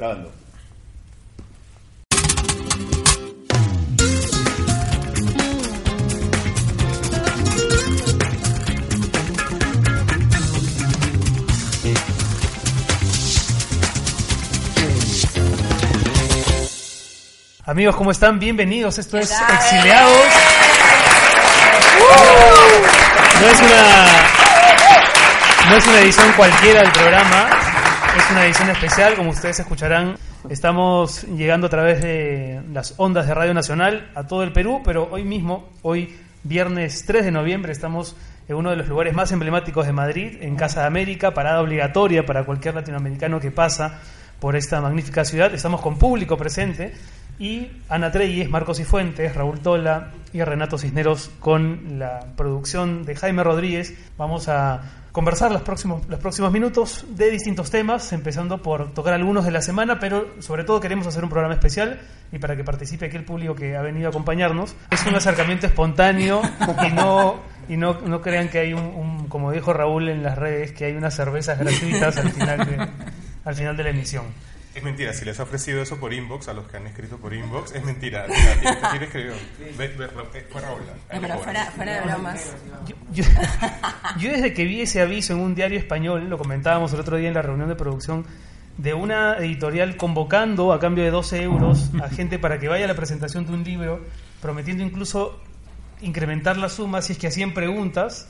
Grabando. Amigos, ¿cómo están? Bienvenidos. Esto ¿Qué es? Exiliados. No es una no es una edición cualquiera del programa, es una edición especial, como ustedes escucharán. Estamos llegando a través de las ondas de Radio Nacional a todo el Perú, pero hoy mismo, hoy viernes 3 de noviembre, estamos en uno de los lugares más emblemáticos de Madrid, en Casa de América, parada obligatoria para cualquier latinoamericano que pasa por esta magnífica ciudad. Estamos con público presente y Ana Treyes, Marcos Cifuentes, Raúl Tola y Renato Cisneros con la producción de Jaime Rodríguez. Vamos a conversar los próximos, los próximos minutos de distintos temas, empezando por tocar algunos de la semana, pero sobre todo queremos hacer un programa especial y para que participe aquí el público que ha venido a acompañarnos. Es un acercamiento espontáneo y no, y no, no crean que hay un, como dijo Raúl en las redes, que hay unas cervezas gratuitas al final al final de la emisión. Es mentira, si les ha ofrecido eso por inbox, a los que han escrito por inbox, es mentira. Mira, ¿quién- ¿Quién escribió? Eh, pero fuera de bromas. Yo, yo- yo desde que vi ese aviso en un diario español, lo comentábamos el otro día en la reunión de producción, de una editorial convocando a cambio de 12 euros a gente para que vaya a la presentación de un libro, prometiendo incluso incrementar la suma si es que hacían preguntas,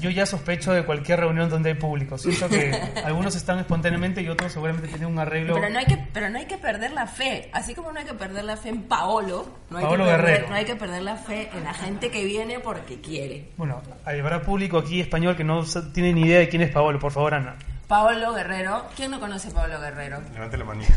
yo ya sospecho de cualquier reunión donde hay público. Siento que algunos están espontáneamente y otros seguramente tienen un arreglo. Pero no, hay que, pero no hay que perder la fe. Así como no hay que perder la fe en Paolo, no hay, Paolo que, perder, Guerrero. no hay que perder la fe en la gente que viene porque quiere. Bueno, habrá público aquí español que no tiene ni idea de quién es Paolo. Por favor, Ana. Paolo Guerrero, ¿quién no conoce a Paolo Guerrero? Levante la manito.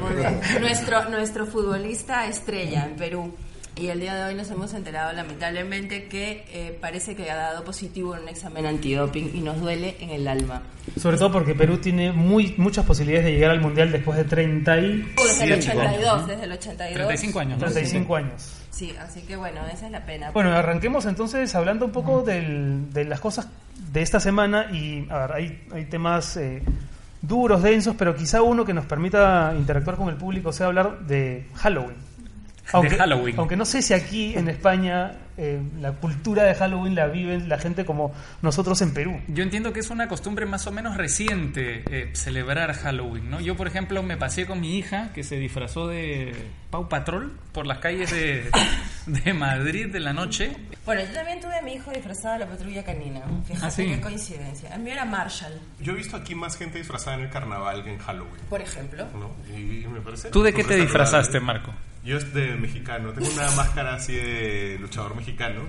Muy bien. Nuestro, nuestro futbolista estrella en Perú. Y el día de hoy nos hemos enterado lamentablemente que eh, parece que ha dado positivo en un examen antidoping y nos duele en el alma. Sobre todo porque Perú tiene muy, muchas posibilidades de llegar al Mundial después de 30 y Desde el 82, desde el 82. 35 años. ¿no? 35 años. Sí, así que bueno, esa es la pena. Bueno, arranquemos entonces hablando un poco del- de las cosas de esta semana y a ver, hay, hay temas eh, duros, densos, pero quizá uno que nos permita interactuar con el público sea hablar de Halloween. Aunque, Halloween. aunque no sé si aquí en España eh, la cultura de Halloween la vive la gente como nosotros en Perú. Yo entiendo que es una costumbre más o menos reciente eh, celebrar Halloween, ¿no? Yo, por ejemplo, me pasé con mi hija que se disfrazó de Pau Patrol por las calles de, de Madrid de la noche. Bueno, yo también tuve a mi hijo disfrazado de la patrulla canina. Fíjate Ah, sí. qué coincidencia. El mío era Marshall, Yo he visto aquí más gente disfrazada en el carnaval que en Halloween. por ejemplo. ¿no? Y, y me parece. ¿Tú de qué te disfrazaste, agradable. Marco? Yo es de mexicano. Tengo una máscara así de luchador mexicano.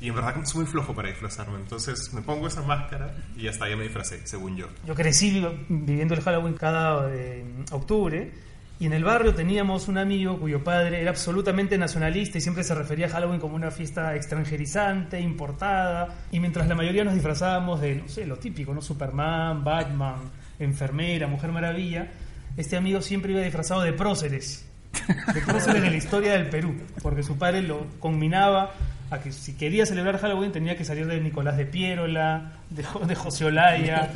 Y en verdad soy muy flojo para disfrazarme. Entonces me pongo esa máscara y hasta ya me disfracé, según yo. Yo crecí vi- viviendo el Halloween cada eh, octubre y en el barrio teníamos un amigo cuyo padre era absolutamente nacionalista y siempre se refería a Halloween como una fiesta extranjerizante, importada. Y mientras la mayoría nos disfrazábamos de, no sé, lo típico, ¿no? Superman, Batman, enfermera, Mujer Maravilla, este amigo siempre iba disfrazado de próceres. De próceres de la historia del Perú, porque su padre lo combinaba a que si quería celebrar Halloween tenía que salir de Nicolás de Piérola, de, de José Olaya.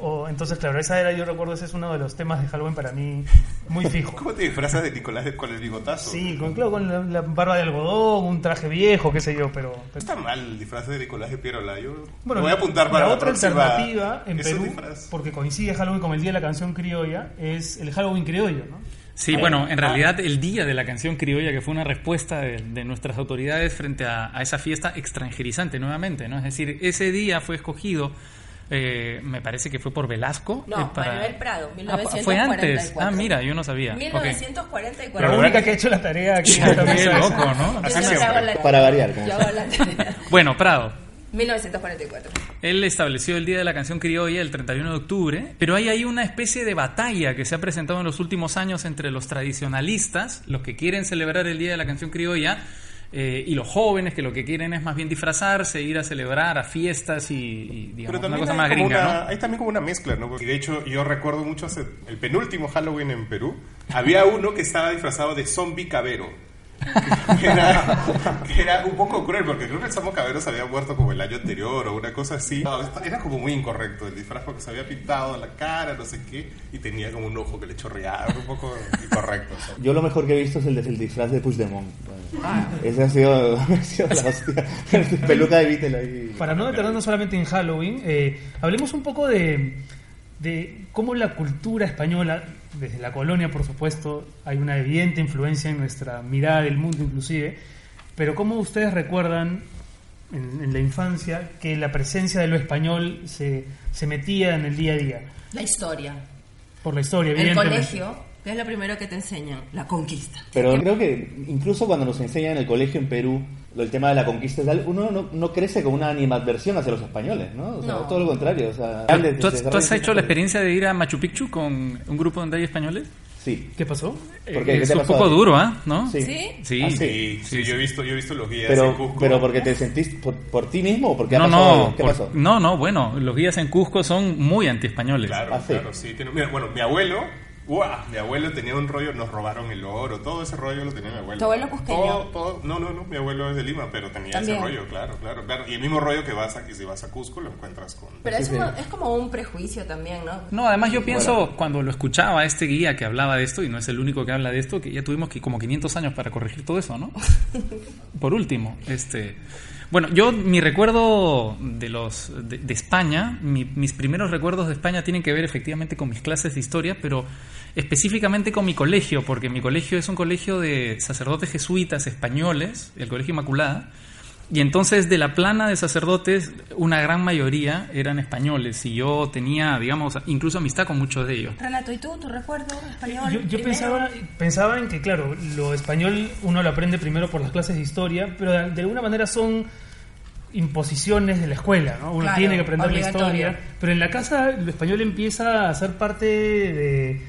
O, entonces, claro, esa era, yo recuerdo, ese es uno de los temas de Halloween para mí muy fijo. ¿Cómo te disfrazas de Nicolás de- con el bigotazo? Sí, con, claro, con la, la barba de algodón, un traje viejo, qué sé yo, pero... Pero- está mal el disfraz de Nicolás de Pierola. Yo bueno, voy a apuntar para la la, otra alternativa en Perú, porque coincide Halloween con el Día de la Canción Criolla, es el Halloween criollo, ¿no? Sí, bueno, en realidad el día de la canción criolla, que fue una respuesta de, de nuestras autoridades frente a, a esa fiesta extranjerizante nuevamente, ¿no? Es decir, ese día fue escogido, eh, me parece que fue por Velasco. No, eh, Manuel Prado, Ah, fue antes. 1944. Ah, mira, yo no sabía. Ok. 1944. La única que ha hecho la tarea aquí Qué loco, ¿no? Yo hago la- Para variar, como Yo hago la tarea. Bueno, Prado. 1944. Él estableció el Día de la Canción Criolla el 31 de octubre, pero hay ahí una especie de batalla que se ha presentado en los últimos años entre los tradicionalistas, los que quieren celebrar el Día de la Canción Criolla, eh, y los jóvenes que lo que quieren es más bien disfrazarse, ir a celebrar a fiestas y, y, digamos, Pero una cosa hay, más gringa, una- ¿no? hay también como una mezcla, ¿no? Porque de hecho yo recuerdo mucho hace- el penúltimo Halloween en Perú, había uno que estaba disfrazado de zombie cabero. Que era, que era un poco cruel, porque creo que el Samo Cabero se había muerto como el año anterior o una cosa así. No, era como muy incorrecto el disfraz porque se había pintado la cara, no sé qué, y tenía como un ojo que le chorreaba, un poco incorrecto. Yo lo mejor que he visto es el, de- el disfraz de Puigdemont. Ese ha sido, ha sido la hostia. Peluca de Beatle ahí. Para no detenernos solamente en Halloween, eh, hablemos un poco de, de cómo la cultura española, desde la colonia por supuesto, hay una evidente influencia en nuestra mirada del mundo inclusive, pero cómo ustedes recuerdan en, en la infancia que la presencia de lo español se, se metía en el día a día, La historia. por la historia, El colegio, que es lo primero que te enseñan, la conquista. Pero creo que incluso cuando nos enseñan en el colegio en Perú el tema de la conquista y tal, uno no, no crece con una animadversión hacia los españoles, ¿no? O sea, No. todo lo contrario. O sea, ¿Tú, has, tú has hecho la experiencia de ir a Machu Picchu con un grupo donde hay españoles? Sí. ¿Qué pasó? ¿Por qué? ¿Qué es un poco duro, ¿ah? ¿No? Sí. ¿Sí? Sí. Ah, sí. Sí, sí, yo he visto, yo he visto los guías en Pero, Cusco. pero porque te sentiste por, por ti mismo o porque No, ha pasado no, algo? ¿Qué por- pasó? no, no, bueno, los guías en Cusco son muy antiespañoles. Claro, Ah, sí. claro, sí. mira, bueno, mi abuelo, ¡guau! mi abuelo tenía un rollo, nos robaron el oro, todo ese rollo lo tenía mi abuelo. ¿Tu abuelo cusqueño? Todo, todo- no, no, no, mi abuelo es de Lima, pero tenía También. ese rollo, claro, claro, claro. Y el mismo rollo que vas a, que si vas a Cusco lo encuentras con... Pero es, sí. uno- es como un prejuicio también, ¿no? No, además yo pienso, cuando lo escuchaba a este guía que hablaba de esto, y no es el único que habla de esto, que ya tuvimos que como 500 años para corregir todo eso, ¿no? Por último, este... Bueno, yo mi recuerdo de los de, de España, mi- mis primeros recuerdos de España tienen que ver efectivamente con mis clases de historia, pero específicamente con mi colegio, porque mi colegio es un colegio de sacerdotes jesuitas españoles, el Colegio Inmaculada, y entonces de la plana de sacerdotes, una gran mayoría eran españoles y yo tenía, digamos, incluso amistad con muchos de ellos. Renato, ¿y tú? ¿Tu recuerdo español? Yo, yo pensaba, pensaba en que, claro, lo español uno lo aprende primero por las clases de historia, pero de, de alguna manera son imposiciones de la escuela, ¿no? Uno Claro, tiene que aprender la historia, pero en la casa lo español empieza a ser parte de,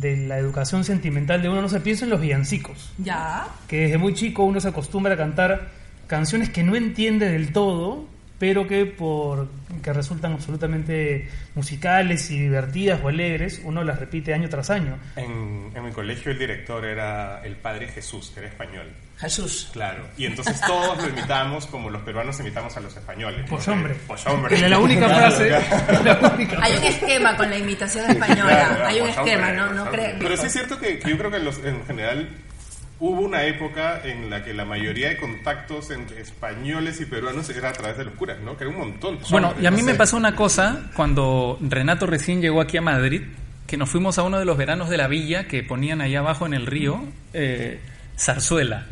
de la educación sentimental de uno. No se piensa en los villancicos, Ya. que desde muy chico uno se acostumbra a cantar canciones que no entiende del todo, pero que por que resultan absolutamente musicales y divertidas o alegres, uno las repite año tras año. En, en mi colegio el director era el padre Jesús, que era español. Jesús. Claro, y entonces todos lo imitamos como los peruanos imitamos a los españoles. Pues hombre. Pues hombre. Que la única frase, claro. la única Hay un esquema con la imitación española. Claro, Hay un esquema, hombre, ¿no? No creo. Pero sí es cierto que, que yo creo que los- en general hubo una época en la que la mayoría de contactos entre españoles y peruanos era a través de los curas, ¿no? Que era un montón. Bueno, y a mí no me pasó una cosa cuando Renato recién llegó aquí a Madrid, que nos fuimos a uno de los veranos de la villa que ponían allá abajo en el río, eh, Zarzuela.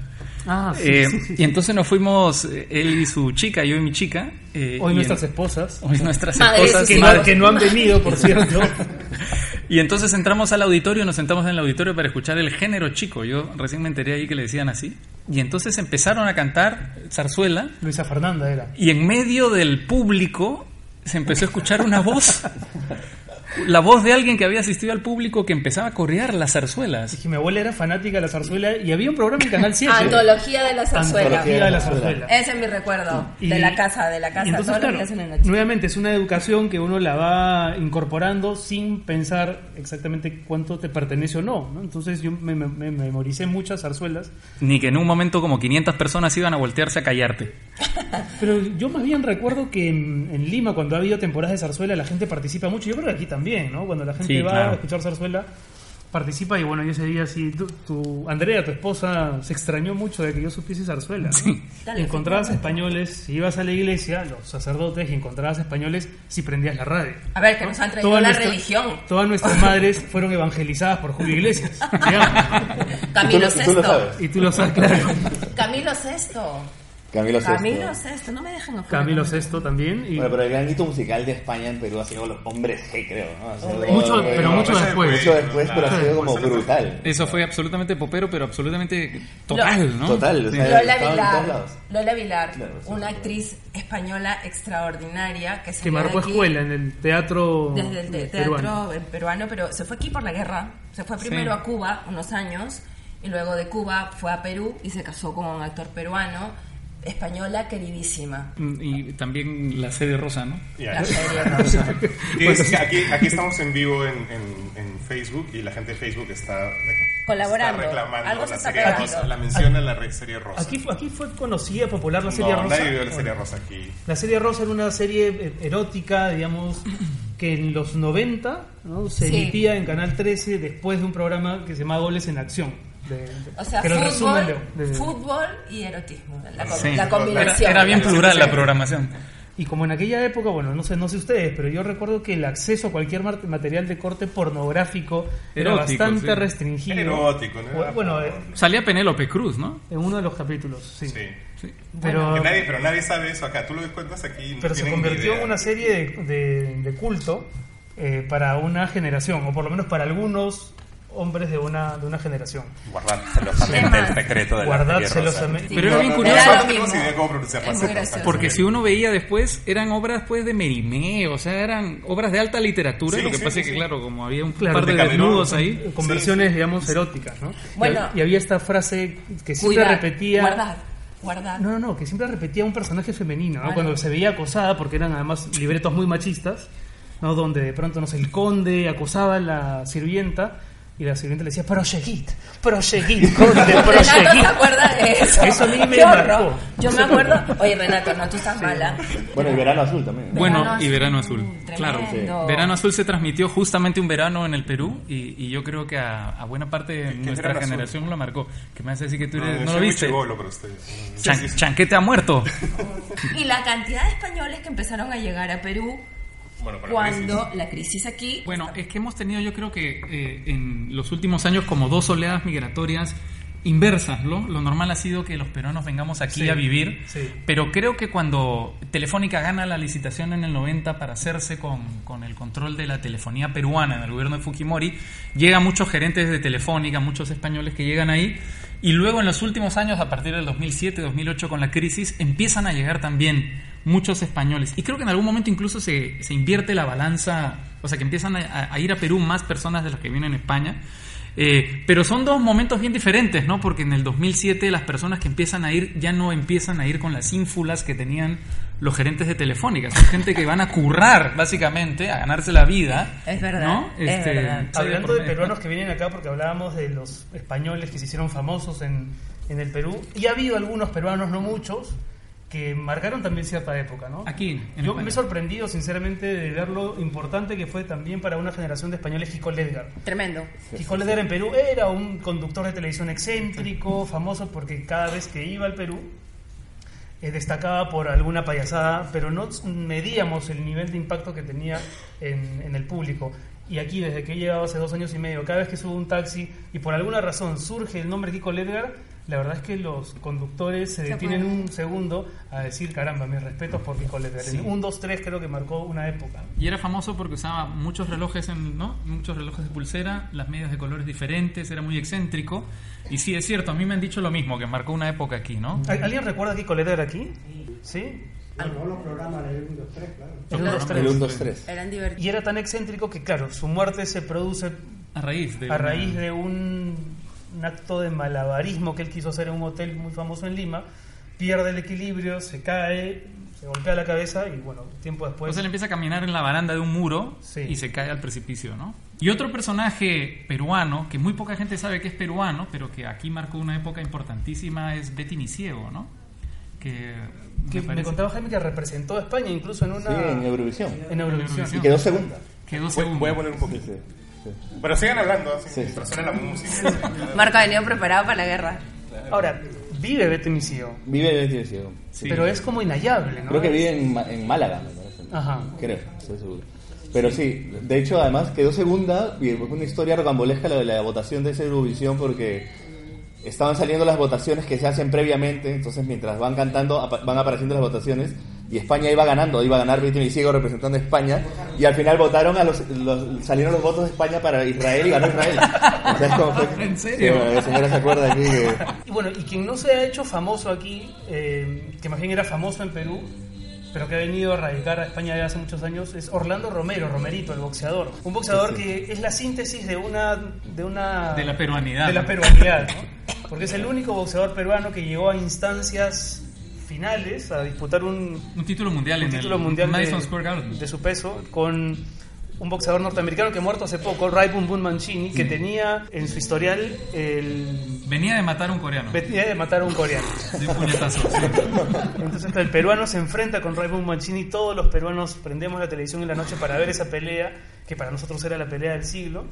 Ah, sí, Eh, sí, sí, sí. Y entonces nos fuimos, eh, él y su chica, yo y mi chica. eh, Hoy nuestras en- esposas, hoy nuestras esposas. que madre- que no han venido, por cierto. Y entonces entramos al auditorio, nos sentamos en el auditorio para escuchar el género chico. Yo recién me enteré ahí que le decían así. Y entonces empezaron a cantar zarzuela Luisa Fernanda era. y en medio del público se empezó a escuchar una voz. La voz de alguien que había asistido al público que empezaba a corear las zarzuelas. Dije, mi abuela era fanática de la zarzuela y había un programa en Canal 7. Antología de la zarzuela. Antología de la zarzuela. Ese es mi recuerdo. Y- De la casa, de la y casa. entonces, todo lo claro, en nuevamente es una educación que uno la va incorporando sin pensar exactamente cuánto te pertenece o no. ¿no? Entonces yo me, me- me memoricé muchas zarzuelas, Ni que en un momento como 500 personas iban a voltearse a callarte. pero yo más bien recuerdo que en, en Lima cuando ha habido temporadas de zarzuela la gente participa mucho. Yo creo que aquí también, ¿no? Cuando la gente Sí, va claro. a escuchar zarzuela participa y bueno, yo ese día sí, tu, tu- Andrea, tu esposa, se extrañó mucho de que yo supiese zarzuela. ¿no? Dale, encontrabas sí, españoles, si ibas a la iglesia, los sacerdotes, y encontrabas españoles si prendías la radio. A ver, que nos han traído Toda la nuestra- religión. Todas nuestras madres fueron evangelizadas por Julio Iglesias. Camilo Y y VI. sabes. y tú lo sabes, claro. Camilo VI. Camilo VI. Camilo VI. No me dejan afuera. Camilo VI también. Y Bueno, pero el gran hito musical de España en Perú ha sido los hombres G, creo, ¿no? Sido- Mucho- pero mucho Ese después. Mucho después, pero ha sido como brutal. Eso fue absolutamente popero, pero absolutamente total, ¿no? Total, o sea, Lola Vilar. Lola Vilar, Claro, una actriz española extraordinaria que se que marcó escuela en el teatro desde el te- peruano. teatro peruano. pero se fue aquí por la guerra. Se fue primero Sí. a Cuba unos años y luego de Cuba fue a Perú y se casó con un actor peruano. Española queridísima. Mm, Y también la serie rosa, ¿no? Ya. La serie rosa. Y es que aquí, aquí estamos en vivo en, en- en Facebook y la gente de Facebook está, Colaborando. está reclamando Algo se la está serie rosa. La menciona la re- serie rosa. Aquí, aquí fue conocida, popular la serie no, rosa. nadie vio la serie rosa aquí. La serie Rosa era una serie eh, erótica, digamos, que en los 90 ¿no? se Sí. emitía en Canal 13 después de un programa que se llama Goles en Acción. De- de- O sea, fútbol, resumen de- de- fútbol y erotismo. La, com- Sí. la combinación. Era, era bien plural la programación. Y como en aquella época, bueno, no sé, no sé ustedes, pero yo recuerdo que el acceso a cualquier material de corte pornográfico era Erótico, bastante sí. restringido. Erótico, ¿no? Bu- Bueno, eh, Salía Penélope Cruz, ¿no? en uno de los capítulos, sí. Sí. Sí. Pero, nadie, pero nadie sabe eso acá. Tú lo cuentas aquí. no pero se convirtió en una serie de, de- de culto eh, para una generación, o por lo menos para algunos hombres de una, de una generación. Guardad celosamente el secreto de la Guardad celosamente. Pero era bien no, curioso. Era idea cómo pronunciar. Porque si uno veía después, eran obras pues de Merimé, o sea, eran obras de alta literatura. Sí, lo que sí, pasa sí, es que, sí. claro, como había un Claro, par de desnudos ahí. Con versiones, digamos, eróticas, ¿no? Bueno. y, había esta frase que siempre Cuidar, repetía... Guardar. Guardar. No, no, no, que siempre repetía un personaje femenino, ¿no? Cuando se veía acosada, porque eran además libretos muy machistas, ¿no? Donde de pronto, no sé, el conde acosaba a la sirvienta y la sirvienta le decía, proseguid, proseguid, conde, Renato proseguid. se acuerda de eso. Eso a mí me Qué marcó. horror. Yo me acuerdo. Oye, Renato, no, tú estás mala. Bueno, el verano azul también. Bueno, y Verano Azul. tremendo. Claro, Verano Azul se transmitió justamente un verano en el Perú y, y yo creo que a, a buena parte de ¿Qué- qué nuestra Verano Azul? generación lo marcó. Que me hace decir que tú No, eres- no, lo viste. chibolo para ustedes. Chan- Chanquete ha muerto. Y la cantidad de españoles que empezaron a llegar a Perú Bueno, cuando la crisis aquí. Bueno, es que hemos tenido yo creo que eh, en los últimos años como dos oleadas migratorias inversas, ¿no? Lo normal ha sido que los peruanos vengamos aquí Sí, a vivir, sí. pero creo que cuando Telefónica gana la licitación en el 90 para hacerse con, con el control de la telefonía peruana en el gobierno de Fujimori, llegan muchos gerentes de Telefónica, muchos españoles que llegan ahí, y luego en los últimos años, a partir del 2007, 2008 con la crisis, empiezan a llegar también muchos españoles. Y creo que en algún momento incluso se, se invierte la balanza, o sea que empiezan a, ir a Perú más personas de las que vienen a España. Eh, pero son dos momentos bien diferentes, ¿no? Porque en el 2007 las personas que empiezan a ir ya no empiezan a ir con las ínfulas que tenían los gerentes de Telefónica. Son gente que van a currar, básicamente, a ganarse la vida. Es verdad, ¿no? Este, es verdad. Hablando de peruanos que vienen acá, porque hablábamos de los españoles que se hicieron famosos en, en el Perú, y ha habido algunos peruanos, no muchos, que marcaron también cierta época, ¿no? Aquí, en Yo España. me he sorprendido, sinceramente, de ver lo importante que fue también para una generación de españoles Kiko Ledgar. Tremendo. Kiko Ledgar en Perú era un conductor de televisión excéntrico, famoso porque cada vez que iba al Perú destacaba por alguna payasada, pero no medíamos el nivel de impacto que tenía en, en el público. Y aquí, desde que he llegado hace dos años y medio, cada vez que subo un taxi y por alguna razón surge el nombre Kiko Ledgar, la verdad es que los conductores se detienen un segundo a decir, caramba, mis respetos por Kiko Ledgar. En un, dos, tres creo que marcó una época. Y era famoso porque usaba muchos relojes, en, ¿no? Muchos relojes de pulsera, las medias de colores diferentes, era muy excéntrico. Y sí, es cierto, a mí me han dicho lo mismo, que marcó una época aquí, ¿no? ¿Al- ¿Alguien recuerda Kiko Ledgar aquí? ¿Sí? Ganó los programas del 1, 2, 3, claro. El un, dos, El tres. 1, 2, 3. Eran divertidos. Y era tan excéntrico que, claro, su muerte se produce A raíz de... a raíz de un, un acto de malabarismo que él quiso hacer en un hotel muy famoso en Lima. Pierde el equilibrio, se cae, se golpea la cabeza y, bueno, tiempo después. Entonces él empieza a caminar en la baranda de un muro Sí. y se cae al precipicio, ¿no? Y otro personaje peruano, que muy poca gente sabe que es peruano, pero que aquí marcó una época importantísima, es Betty Niciego, ¿no? Que, que me me, contaba Jaime que representó a España incluso en una. Sí, en Eurovisión. en Eurovisión. Y quedó segunda. quedó Voy, segundo. voy a poner un Sí, poquito. Pero sigan hablando, así, suena la música. Marco ha venido preparado para la guerra. Ahora, vive Betty Misio, Vive ciego. Sí. pero es como inhallable, ¿no? Creo que vive en, Málaga, me parece. Ajá. Creo, estoy seguro. Pero sí, de hecho, además quedó segunda y fue una historia rocambolesca la de la votación de esa Eurovisión porque estaban saliendo las votaciones que se hacen previamente, entonces mientras van cantando van apareciendo las votaciones y España iba ganando, iba a ganar Betty Ciego representando a España y al final votaron a los, los- salieron los votos de España para Israel y ganó Israel. O sea, es como fue- ¿En serio? Sí, bueno, la señora se acuerda aquí que... Y bueno, y quien no se ha hecho famoso aquí, eh, que más bien era famoso en Perú, pero que ha venido a radicar a España ya hace muchos años, es Orlando Romero, Romerito, el boxeador. Un boxeador Sí, sí. que es la síntesis de una... De, una, De la peruanidad. De la peruanidad, ¿no? Porque es el único boxeador peruano que llegó a instancias finales a disputar un, Un título mundial un en título el mundial Madison de, Square Garden. de su peso con un boxeador norteamericano que muerto hace poco, Ray Boom Boom Mancini, que tenía en su historial el Venía de matar a un coreano. venía de matar a un coreano. De un puñetazo. sí. Entonces el peruano se enfrenta con Ray Boom Mancini. Todos los peruanos prendemos la televisión en la noche para ver esa pelea, que para nosotros era la pelea del siglo.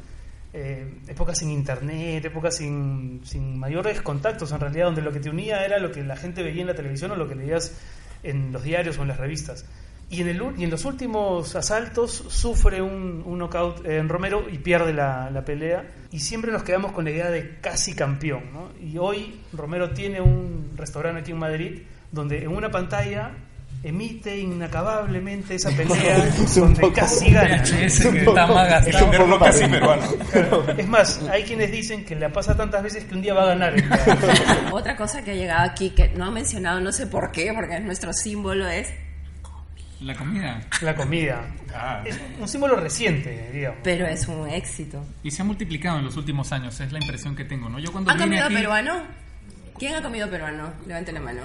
Eh, época sin internet, época sin, sin mayores contactos, en realidad, donde lo que te unía era lo que la gente veía en la televisión o lo que leías en los diarios o en las revistas. Y en, el, y en los últimos asaltos sufre un, un knockout en Romero y pierde la, la pelea. Y siempre nos quedamos con la idea de casi campeón. Y hoy Romero tiene un restaurante aquí en Madrid donde en una pantalla emite inacabablemente esa pelea Es un donde poco- casi gana. que está más Es gastado. un poco casi peruano. Es más, hay quienes dicen que la pasa tantas veces que un día va a ganar. Otra cosa que ha llegado aquí que no ha mencionado, no sé por qué, porque es nuestro símbolo, es La comida. La comida. Ah. Es un símbolo reciente, digamos. pero es un éxito. Y se ha multiplicado en los últimos años, es la impresión que tengo, ¿no? Yo cuando ¿Ha vine comido aquí, peruano? ¿Quién ha comido peruano? Levante la mano.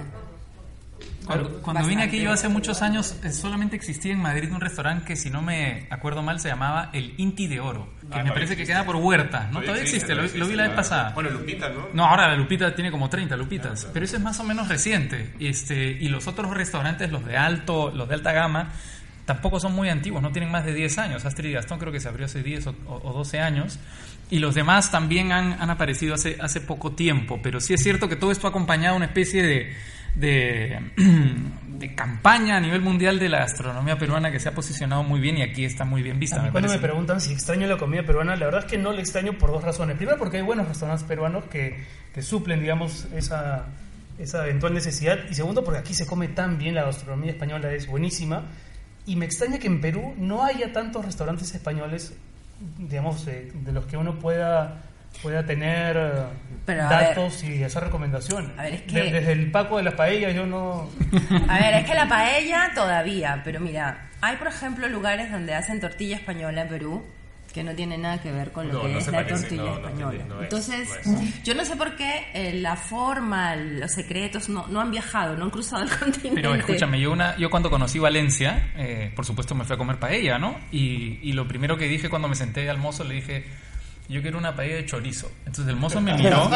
Cuando, cuando vine aquí yo hace muchos años, eh, solamente existía en Madrid un restaurante que, si no me acuerdo mal, se llamaba El Inti de Oro, que Ah, me parece que existe. queda por Huerta, ¿no? Todavía existe, lo, todavía lo vi la vez existe, pasada. Bueno, Lupita, ¿no? No, ahora la Lupita tiene como 30 Lupitas, pero eso es más o menos reciente. Este, y los otros restaurantes, los de alto, los de alta gama, tampoco son muy antiguos, no tienen más de 10 años. Astrid y Gastón creo que se abrió hace 10 o, o- o 12 años. Y los demás también han, han aparecido hace, hace poco tiempo. Pero sí es cierto que todo esto ha acompañado a una especie de, de, de campaña a nivel mundial de la gastronomía peruana que se ha posicionado muy bien y aquí está muy bien vista. A mí me cuando me preguntan si extraño la comida peruana, la verdad es que no la extraño por dos razones. Primero porque hay buenos restaurantes peruanos que, que suplen, digamos, esa, esa eventual necesidad. Y segundo porque aquí se come tan bien, la gastronomía española es buenísima. Y me extraña que en Perú no haya tantos restaurantes españoles, digamos, de, de los que uno pueda pueda tener eh, Pero, datos y hacer recomendaciones. A ver, es que- De- desde el Paco de las paellas yo no... A ver, es que la paella todavía, pero mira, hay por ejemplo lugares donde hacen tortilla española en Perú que no tiene nada que ver con lo No, que no es la parece, tortilla no, española. es, Entonces, no es. yo no sé por qué eh, la forma, los secretos no, no han viajado, no han cruzado el continente. Pero escúchame, yo, una, yo cuando conocí Valencia, eh, por supuesto me fui a comer paella, ¿no? Y, y lo primero que dije cuando me senté al mozo, le dije, yo quiero una paella de chorizo. Entonces el mozo me miró,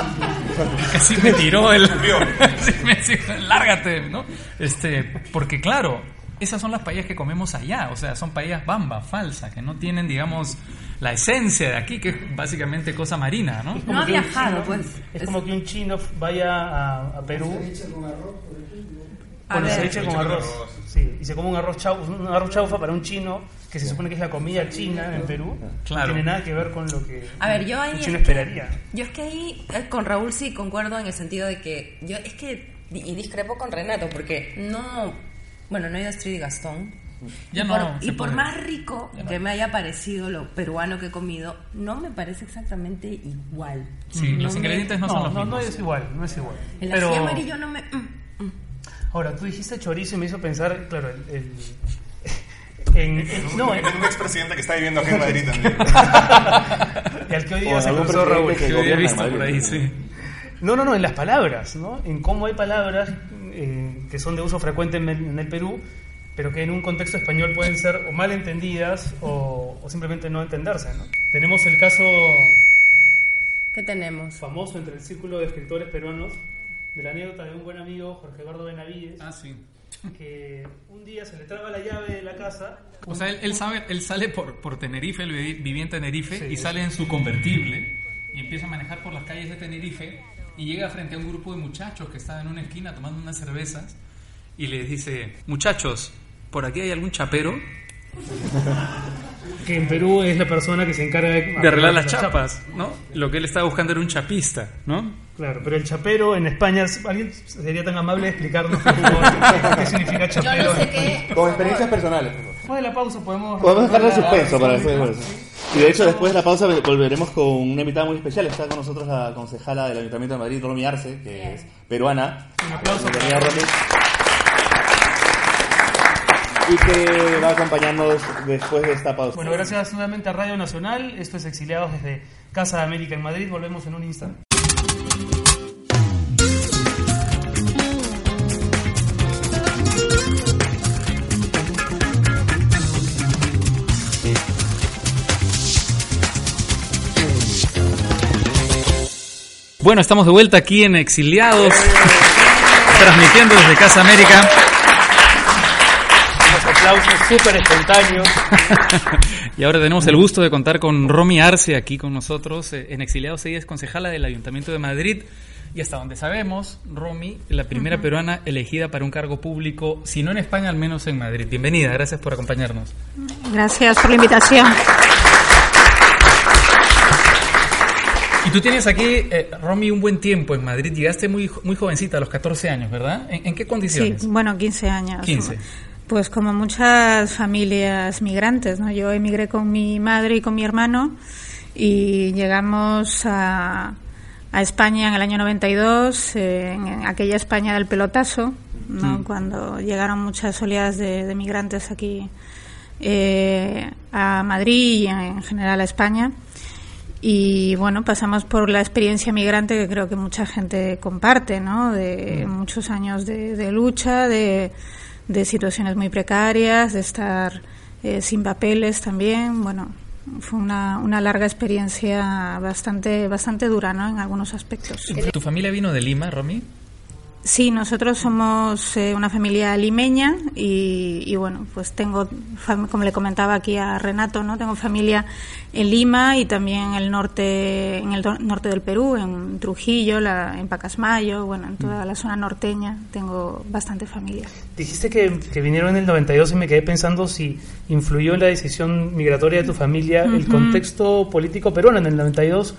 casi me tiró el... Sí, me dijo, Lárgate, ¿no? Este, porque claro, esas son las paellas que comemos allá, o sea, son paellas bamba, falsas, que no tienen, digamos, la esencia de aquí, que es básicamente cosa marina, ¿no? No ha viajado, chino- pues. Es como que un chino vaya a, a Perú A con ver. ceviche con Ceviche con arroz. arroz. Sí, y se come un arroz, chau, un arroz chaufa para un chino, que se supone que es la comida china en Perú. Claro. No tiene nada que ver con lo que A ver, yo ahí es que- esperaría. Yo es que ahí eh, con Raúl sí concuerdo en el sentido de que yo es que y discrepo con Renato porque no bueno no he ido a Astrid y Gastón Ya y no por, y por más rico que me haya parecido lo peruano que he comido no me parece exactamente igual Sí, No los me- ingredientes no, son No, los no, mismos. no es igual, no es igual. el Pero ají amarillo no me mm, mm. ahora tú dijiste chorizo y me hizo pensar, claro, el, el- en, en- no, en, En un expresidente que está viviendo aquí en Madrid también. y al que hoy día se cruzó Raúl. que visto por ahí, sí. No, no, no, en las palabras, ¿no? En cómo hay palabras eh, que son de uso frecuente en el, en el Perú, pero que en un contexto español pueden ser o mal entendidas o, o simplemente no entenderse, ¿no? Tenemos el caso ¿qué tenemos? famoso entre el círculo de escritores peruanos de la anécdota de un buen amigo, Jorge Eduardo Benavides, Ah, sí. Que un día se le traba la llave de la casa. O sea, él, él sabe, él sale por, por Tenerife, él vivía en Tenerife Sí. y sale en su convertible y empieza a manejar por las calles de Tenerife y llega frente a un grupo de muchachos que estaban en una esquina tomando unas cervezas y les dice, muchachos, ¿por aquí hay algún chapero? que en Perú es la persona que se encarga de, De arreglar las chapas, ¿no? Lo que él estaba buscando era un chapista, ¿no? Claro, pero el chapero en España, ¿alguien sería tan amable de explicarnos favor, qué significa Yo chapero? no sé qué. Con experiencias personales. por favor. Después de la pausa podemos... Podemos dejarlo en suspenso para hacer eso. Y de hecho, después de la pausa volveremos con una invitada muy especial. Está con nosotros la concejala del Ayuntamiento de Madrid, Romy Arce, que es peruana. Un aplauso Bienvenida, Romy. Y que va a acompañarnos después de esta pausa. Bueno, gracias nuevamente a Radio Nacional. Esto es Exiliados desde Casa de América en Madrid. Volvemos en un instante. Bueno, estamos de vuelta aquí en Exiliados, transmitiendo desde Casa América. Unos aplausos súper espontáneos. y ahora tenemos el gusto de contar con Romy Arce aquí con nosotros. Eh, En Exiliados ella es concejala del Ayuntamiento de Madrid. Y hasta donde sabemos, Romy, la primera peruana elegida para un cargo público, si no en España, al menos en Madrid. Bienvenida, gracias por acompañarnos. Gracias por la invitación. Y tú tienes aquí, eh, Romy, un buen tiempo en Madrid. Llegaste muy, muy jovencita, a los 14 años, ¿verdad? ¿En, en qué Sí, condiciones? bueno, 15 años. 15. Pues como muchas familias migrantes, ¿no? Yo emigré con mi madre y con mi hermano y llegamos a, a España en el año 92, eh, en aquella España del pelotazo, ¿no? Cuando llegaron muchas oleadas de, de migrantes aquí eh, a Madrid y en general a España. Y bueno, pasamos por la experiencia migrante que creo que mucha gente comparte, ¿no? De muchos años de, de lucha, de, de situaciones muy precarias, de estar eh, sin papeles también. Bueno, fue una, una larga experiencia bastante, bastante dura, ¿no? En algunos aspectos. ¿Tu familia vino de Lima, Romy? Sí, nosotros somos eh, una familia limeña y, y, bueno, pues tengo, como le comentaba aquí a Renato, no, tengo familia en Lima y también en el norte, en el norte del Perú, en Trujillo, la, en Pacasmayo, bueno, en toda la zona norteña tengo bastante familia. Dijiste que, que vinieron en el 92 y me quedé pensando si influyó en la decisión migratoria de tu familia el contexto político peruano. En el 92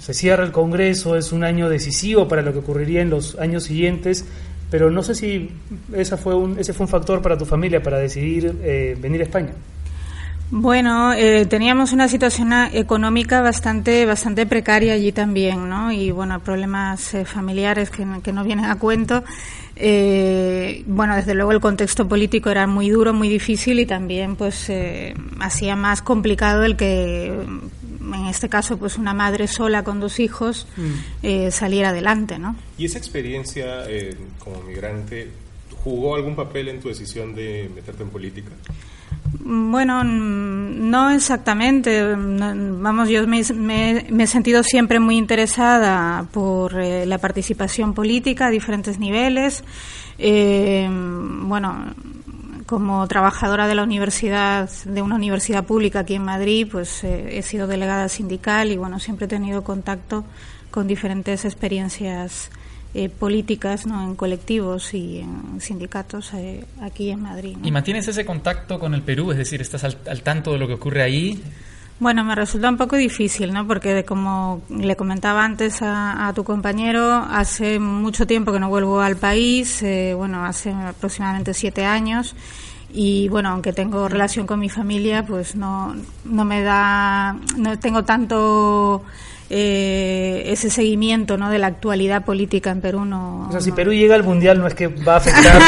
se cierra el Congreso, es un año decisivo para lo que ocurriría en los años siguientes, pero no sé si esa fue un, ese fue un factor para tu familia para decidir eh, venir a España. Bueno, eh, teníamos una situación económica bastante bastante precaria allí también, ¿no? Y bueno, problemas eh, familiares que, no- que no vienen a cuento. Eh, bueno, desde luego el contexto político era muy duro, muy difícil y también pues hacía más complicado el que en este caso pues una madre sola con dos hijos eh, saliera adelante, ¿no? ¿Y esa experiencia eh, como migrante jugó algún papel en tu decisión de meterte en política? Bueno, mm, no exactamente. No, Vamos, yo me, me- me he sentido siempre muy interesada por eh, la participación política a diferentes niveles. Eh, bueno, como trabajadora de la universidad, de una universidad pública aquí en Madrid, pues eh, he sido delegada sindical y bueno, siempre he tenido contacto con diferentes experiencias eh, políticas, ¿no? En colectivos y en sindicatos eh, aquí en Madrid. ¿Y mantienes ese contacto con el Perú? Es decir, ¿estás al, al tanto de lo que ocurre ahí? Bueno, me resulta un poco difícil, ¿no? Porque como le comentaba antes a, a tu compañero, hace mucho tiempo que no vuelvo al país, eh, bueno, hace aproximadamente siete años. Y bueno, aunque tengo relación con mi familia, pues no, no me da, no tengo tanto eh, ese seguimiento, ¿no? De la actualidad política en Perú, no. O sea, si no. Perú llega al Mundial no es que va a afectar,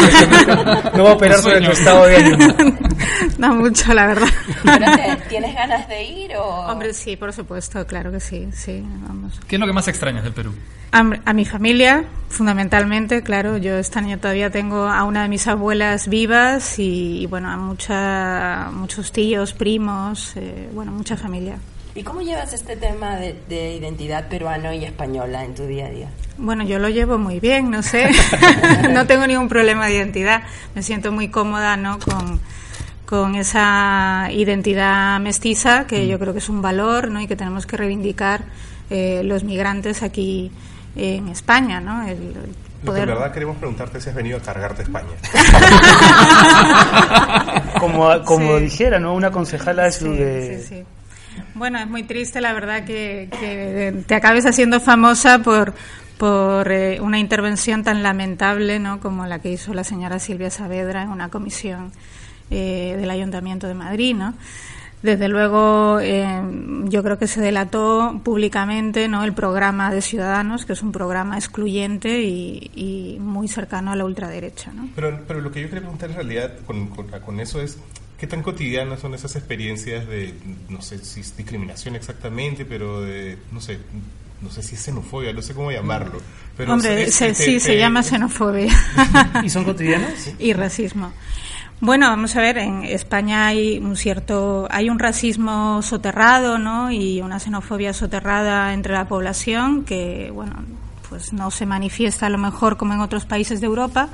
no va a operar sobre tu estado de ánimo. no mucho, la verdad. ¿Pero te- tienes ganas de ir o...? Hombre, sí, por supuesto, claro que sí, sí, vamos. ¿Qué es lo que más extrañas del Perú? A, a mi familia, fundamentalmente, claro. Yo este año todavía tengo a una de mis abuelas vivas y, y, bueno, a mucha, muchos tíos, primos, eh, bueno, mucha familia. ¿Y cómo llevas este tema de, de identidad peruano y española en tu día a día? Bueno, yo lo llevo muy bien, no sé. no tengo ningún problema de identidad. Me siento muy cómoda, ¿no? Con, con esa identidad mestiza, que yo creo que es un valor, ¿no? Y que tenemos que reivindicar eh, los migrantes aquí en España, ¿no? El, el Lo que poder... en verdad queremos preguntarte si has venido a cargarte España. Como, como Sí. dijera, ¿no? Una concejala de, su- Sí, de- sí, sí. Bueno, es muy triste, la verdad, que, que te acabes haciendo famosa por, por eh, una intervención tan lamentable ¿no? como la que hizo la señora Silvia Saavedra en una comisión eh, del Ayuntamiento de Madrid. ¿no? Desde luego, eh, yo creo que se delató públicamente ¿no? el programa de Ciudadanos, que es un programa excluyente y, y muy cercano a la ultraderecha. ¿no? Pero, pero lo que yo quería preguntar en realidad con, con eso es, ¿qué tan cotidianas son esas experiencias de, no sé si es discriminación exactamente, pero de, no sé, no sé si es xenofobia, no sé cómo llamarlo. Pero Hombre, es- se- te- sí, te- se llama xenofobia. ¿Y son cotidianas? y racismo. Bueno, vamos a ver, en España hay un cierto, hay un racismo soterrado, ¿no? Y una xenofobia soterrada entre la población que, bueno, pues no se manifiesta a lo mejor como en otros países de Europa,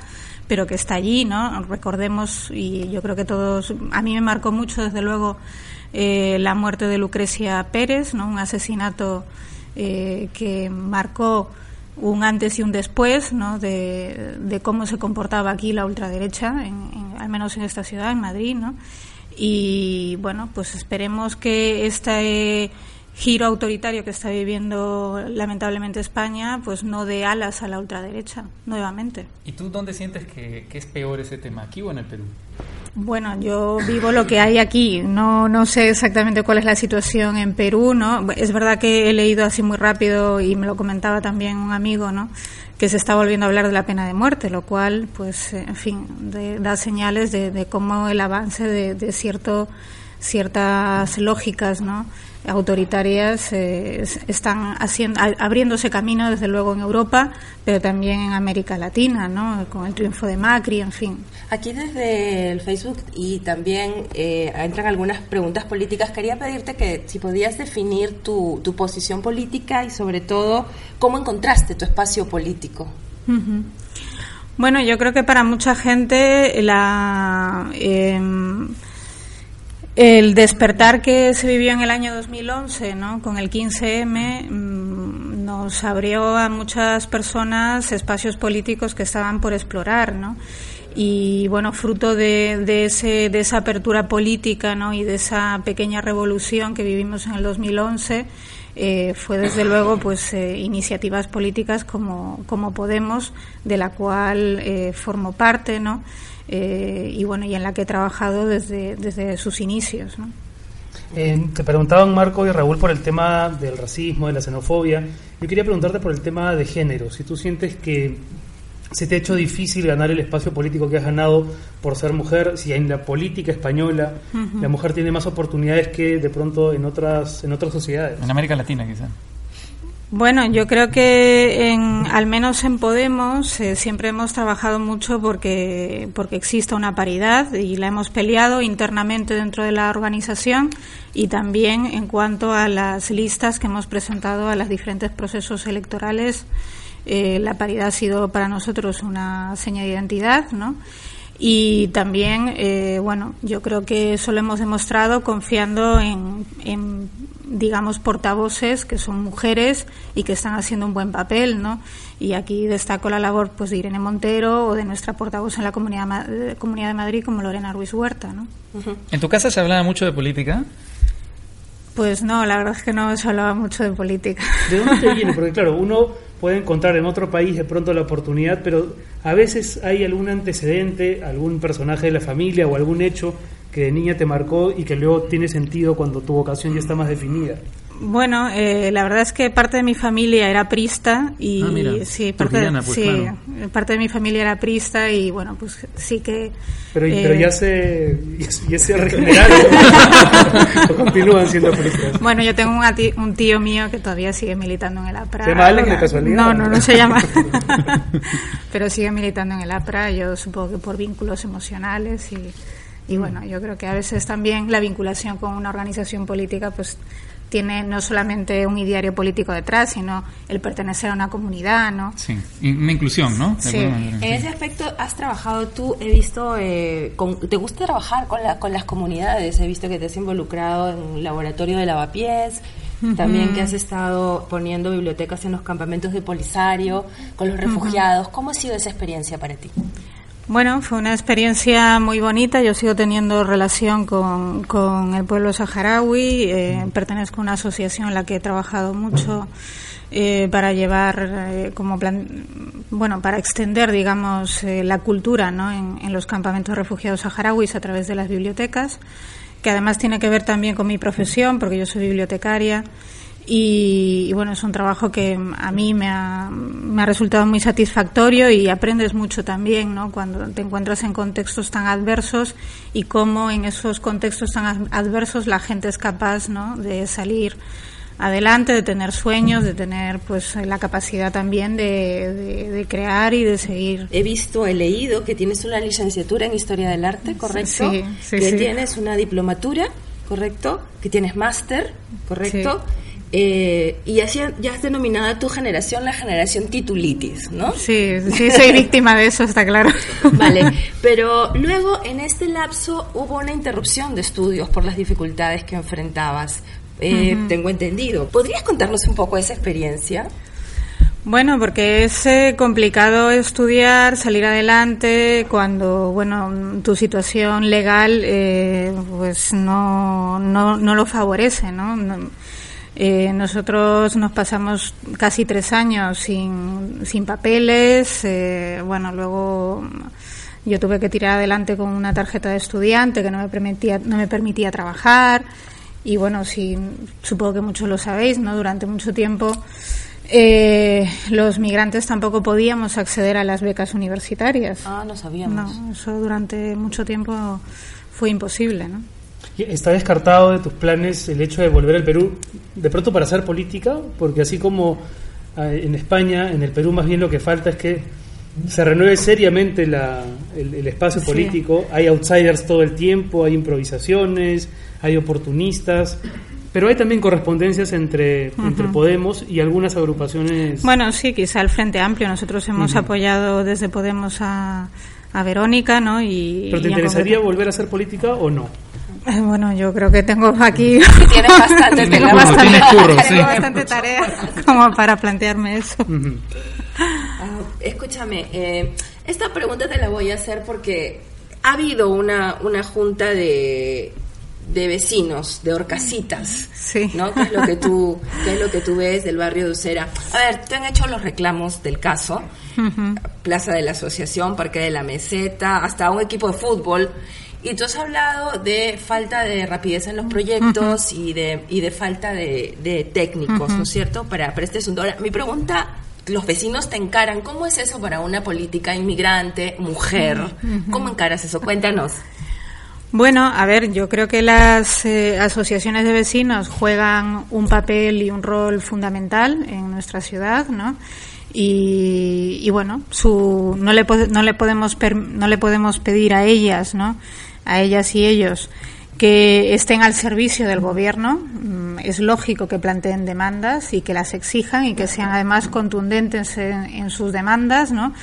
pero que está allí, ¿no? Recordemos, y yo creo que todos, a mí me marcó mucho, desde luego, eh, la muerte de Lucrecia Pérez, ¿no? Un asesinato eh, que marcó un antes y un después ¿no? de, cómo se comportaba aquí la ultraderecha, al menos en esta ciudad, en Madrid. ¿no? Y bueno, pues esperemos que este giro autoritario que está viviendo lamentablemente España, pues no dé alas a la ultraderecha nuevamente. ¿Y tú dónde sientes que, que es peor ese tema, aquí o en el Perú? Bueno, yo vivo lo que hay aquí. No, no sé exactamente cuál es la situación en Perú, ¿no? Es verdad que he leído así muy rápido y me lo comentaba también un amigo, ¿no? Que se está volviendo a hablar de la pena de muerte, lo cual, pues, en fin, da señales de, de, cómo el avance de, de cierto, ciertas lógicas, ¿no? Autoritarias eh, están haciendo, abriéndose camino desde luego en Europa, pero también en América Latina, ¿no? con el triunfo de Macri, en fin. Aquí desde el Facebook y también eh, entran algunas preguntas políticas. Quería pedirte que si podías definir tu, tu posición política y sobre todo cómo encontraste tu espacio político. Bueno, yo creo que para mucha gente la... Eh, el despertar que se vivió en el año 2011, ¿no? con el 15M, mm, nos abrió a muchas personas espacios políticos que estaban por explorar, ¿no? Y bueno, fruto de, ese, de esa apertura política ¿no? y de esa pequeña revolución que vivimos en el 2011, eh, fue desde luego pues eh, iniciativas políticas como, como Podemos, de la cual eh, formo parte, ¿no? Eh, y bueno y en la que he trabajado desde, desde sus inicios. Eh, te preguntaban Marco y Raúl por el tema del racismo, de la xenofobia. Yo quería preguntarte por el tema de género. Si tú sientes que se te ha hecho difícil ganar el espacio político que has ganado por ser mujer, si en la política española la mujer tiene más oportunidades que de pronto en otras en otras sociedades. En América Latina quizás. Bueno, yo creo que en, al menos en Podemos eh, siempre hemos trabajado mucho porque, porque exista una paridad y la hemos peleado internamente dentro de la organización y también en cuanto a las listas que hemos presentado a los diferentes procesos electorales. Eh, la paridad ha sido para nosotros una seña de identidad, ¿no? Y también, eh, bueno, yo creo que eso lo hemos demostrado confiando en, en digamos, portavoces que son mujeres y que están haciendo un buen papel, ¿no? Y aquí destaco la labor pues, de Irene Montero o de nuestra portavoz en la Comunidad, Comunidad de Madrid como Lorena Ruiz Huerta, ¿no? ¿En tu casa se hablaba mucho de política? Pues no, la verdad es que no se hablaba mucho de política. ¿De dónde te viene? Porque claro, uno puede encontrar en otro país de pronto la oportunidad, pero a veces hay algún antecedente, algún personaje de la familia o algún hecho que de niña te marcó y que luego tiene sentido cuando tu vocación ya está más definida? Bueno, eh, la verdad es que parte de mi familia era prista y ah, sí, parte, pues, sí parte de mi familia era prista y bueno, pues sí que. Pero, pero ya se ya, se regeneraron continúan siendo pristas. Bueno, yo tengo un, un, tío mío que todavía sigue militando en el APRA. ¿Se llama Alan de casualidad? No, no, no se llama. pero sigue militando en el APRA. Yo supongo que por vínculos emocionales y y bueno, yo creo que a veces también la vinculación con una organización política pues tiene no solamente un ideario político detrás, sino el pertenecer a una comunidad, ¿no? Sí, una inclusión, ¿no? Sí. En ese aspecto has trabajado tú, he visto, eh, ¿te gusta trabajar con, la, con las comunidades? He visto que te has involucrado en un laboratorio de lavapiés, también que has estado poniendo bibliotecas en los campamentos de Polisario, con los refugiados. ¿Cómo ha sido esa experiencia para ti? Bueno, fue una experiencia muy bonita. Yo sigo teniendo relación con, con el pueblo saharaui. Eh, pertenezco a una asociación en la que he trabajado mucho eh, para llevar eh, como plan, bueno, para extender, digamos, la cultura ¿no? en, en los campamentos de refugiados saharauis a través de las bibliotecas, que además tiene que ver también con mi profesión, porque yo soy bibliotecaria. Y, bueno, es un trabajo que a mí me ha, me ha, resultado muy satisfactorio y aprendes mucho también, ¿no? Cuando te encuentras en contextos tan adversos y cómo en esos contextos tan adversos la gente es capaz, ¿no? De salir adelante, de tener sueños, de tener pues la capacidad también de, de, crear y de seguir. He visto, he leído que tienes una licenciatura en Historia del Arte, ¿correcto? Sí, sí, que sí. tienes una diplomatura, ¿correcto? Que tienes máster, ¿correcto? Eh, y así ya has denominado a tu generación la generación titulitis, ¿no? Sí, sí, soy víctima de eso, está claro. Vale, pero luego en este lapso hubo una interrupción de estudios por las dificultades que enfrentabas. Eh. Tengo entendido. ¿Podrías contarnos un poco esa experiencia? Bueno, porque es eh, complicado estudiar, salir adelante cuando, bueno, tu situación legal, eh, pues no, no, no lo favorece, ¿no? No- eh, nosotros nos pasamos casi tres años sin, sin papeles, eh, bueno, luego yo tuve que tirar adelante con una tarjeta de estudiante que no me permitía, no me permitía trabajar y bueno, sí, supongo que muchos lo sabéis, ¿no? Durante mucho tiempo eh, los migrantes tampoco podíamos acceder a las becas universitarias. Ah, no sabíamos. No, eso durante mucho tiempo fue imposible, ¿no? ¿Y ¿Está descartado de tus planes el hecho de volver al Perú de pronto para hacer política? Porque así como eh, en España, en el Perú más bien lo que falta es que se renueve seriamente la- el, el espacio Sí. político. Hay outsiders todo el tiempo, hay improvisaciones, hay oportunistas, pero hay también correspondencias entre, entre. Podemos y algunas agrupaciones. Bueno, sí, quizá el Frente Amplio. Nosotros hemos apoyado desde Podemos a, a Verónica, ¿no? Y, ¿Pero te y interesaría volver a hacer política o no? Bueno, yo creo que tengo aquí Tienes bastante tengo bastante, curro, sí. tengo bastante tarea como para plantearme eso. Ah, escúchame, eh, esta pregunta te la voy a hacer porque ha habido una, una junta de, de vecinos, de horcasitas, Sí. ¿no? ¿Qué es lo que tú, qué es lo que tú ves del barrio de Usera? A ver, te han hecho los reclamos del caso. Plaza de la Asociación, Parque de la Meseta, hasta un equipo de fútbol. Y tú has hablado de falta de rapidez en los proyectos y, de, y de falta de, de técnicos, ¿no es cierto? Para, para este asunto. Ahora, mi pregunta, los vecinos te encaran, ¿cómo es eso para una política inmigrante, mujer? ¿Cómo encaras eso? Cuéntanos. Bueno, a ver, yo creo que las eh, asociaciones de vecinos juegan un papel y un rol fundamental en nuestra ciudad, ¿no? Y, y bueno, su, no, le, no, le podemos per- no le podemos pedir a ellas, ¿no? A ellas y ellos que estén al servicio del gobierno. Mm, Es lógico que planteen demandas y que las exijan y que sean además contundentes en, en sus demandas, ¿no?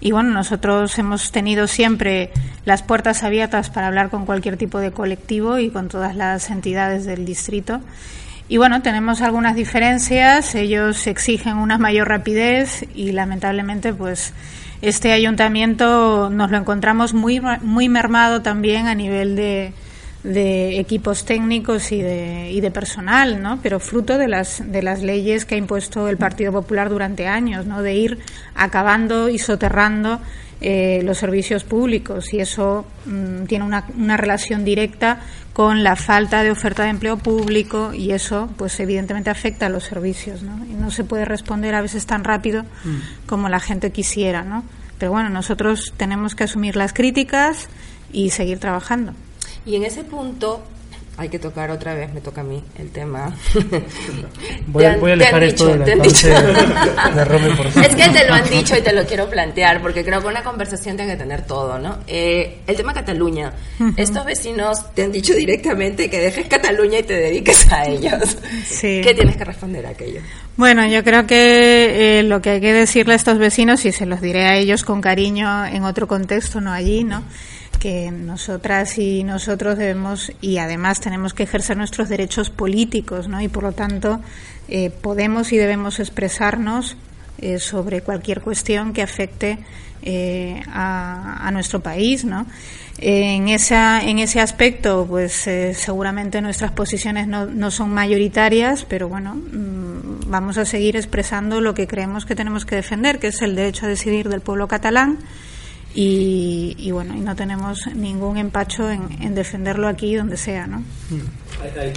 Y bueno, nosotros hemos tenido siempre las puertas abiertas para hablar con cualquier tipo de colectivo y con todas las entidades del distrito. Y bueno, tenemos algunas diferencias, ellos exigen una mayor rapidez y lamentablemente pues este ayuntamiento nos lo encontramos muy, muy mermado también a nivel de, de equipos técnicos y de, y de personal, ¿no? Pero fruto de las, de las leyes que ha impuesto el Partido Popular durante años, ¿no? De ir acabando y soterrando eh, los servicios públicos y eso mm, tiene una, una relación directa con la falta de oferta de empleo público y eso pues evidentemente afecta a los servicios ¿no? y no se puede responder a veces tan rápido como la gente quisiera ¿no? pero bueno nosotros tenemos que asumir las críticas y seguir trabajando Y en ese punto hay que tocar otra vez, me toca a mí el tema. Voy han- voy a te han alejar esto dicho, de te la parte de, por Es que te lo han dicho y te lo quiero plantear porque creo que una conversación tiene que tener todo, ¿no? Eh, el tema Cataluña. Estos vecinos te han dicho directamente que dejes Cataluña y te dediques a ellos. Sí. ¿Qué tienes que responder a aquello? Bueno, yo creo que eh, lo que hay que decirle a estos vecinos, y se los diré a ellos con cariño en otro contexto, no allí, ¿no? Nosotras y nosotros debemos, y además tenemos que ejercer nuestros derechos políticos, ¿no? Y por lo tanto, eh, podemos y debemos expresarnos eh, sobre cualquier cuestión que afecte eh, a, nuestro país, ¿no? En, esa, en ese aspecto, pues seguramente nuestras posiciones no, no son mayoritarias, pero bueno, mm, vamos a seguir expresando lo que creemos que tenemos que defender, que es el derecho a decidir del pueblo catalán. Y, y bueno, y no tenemos ningún empacho en, en defenderlo aquí donde sea, ¿no?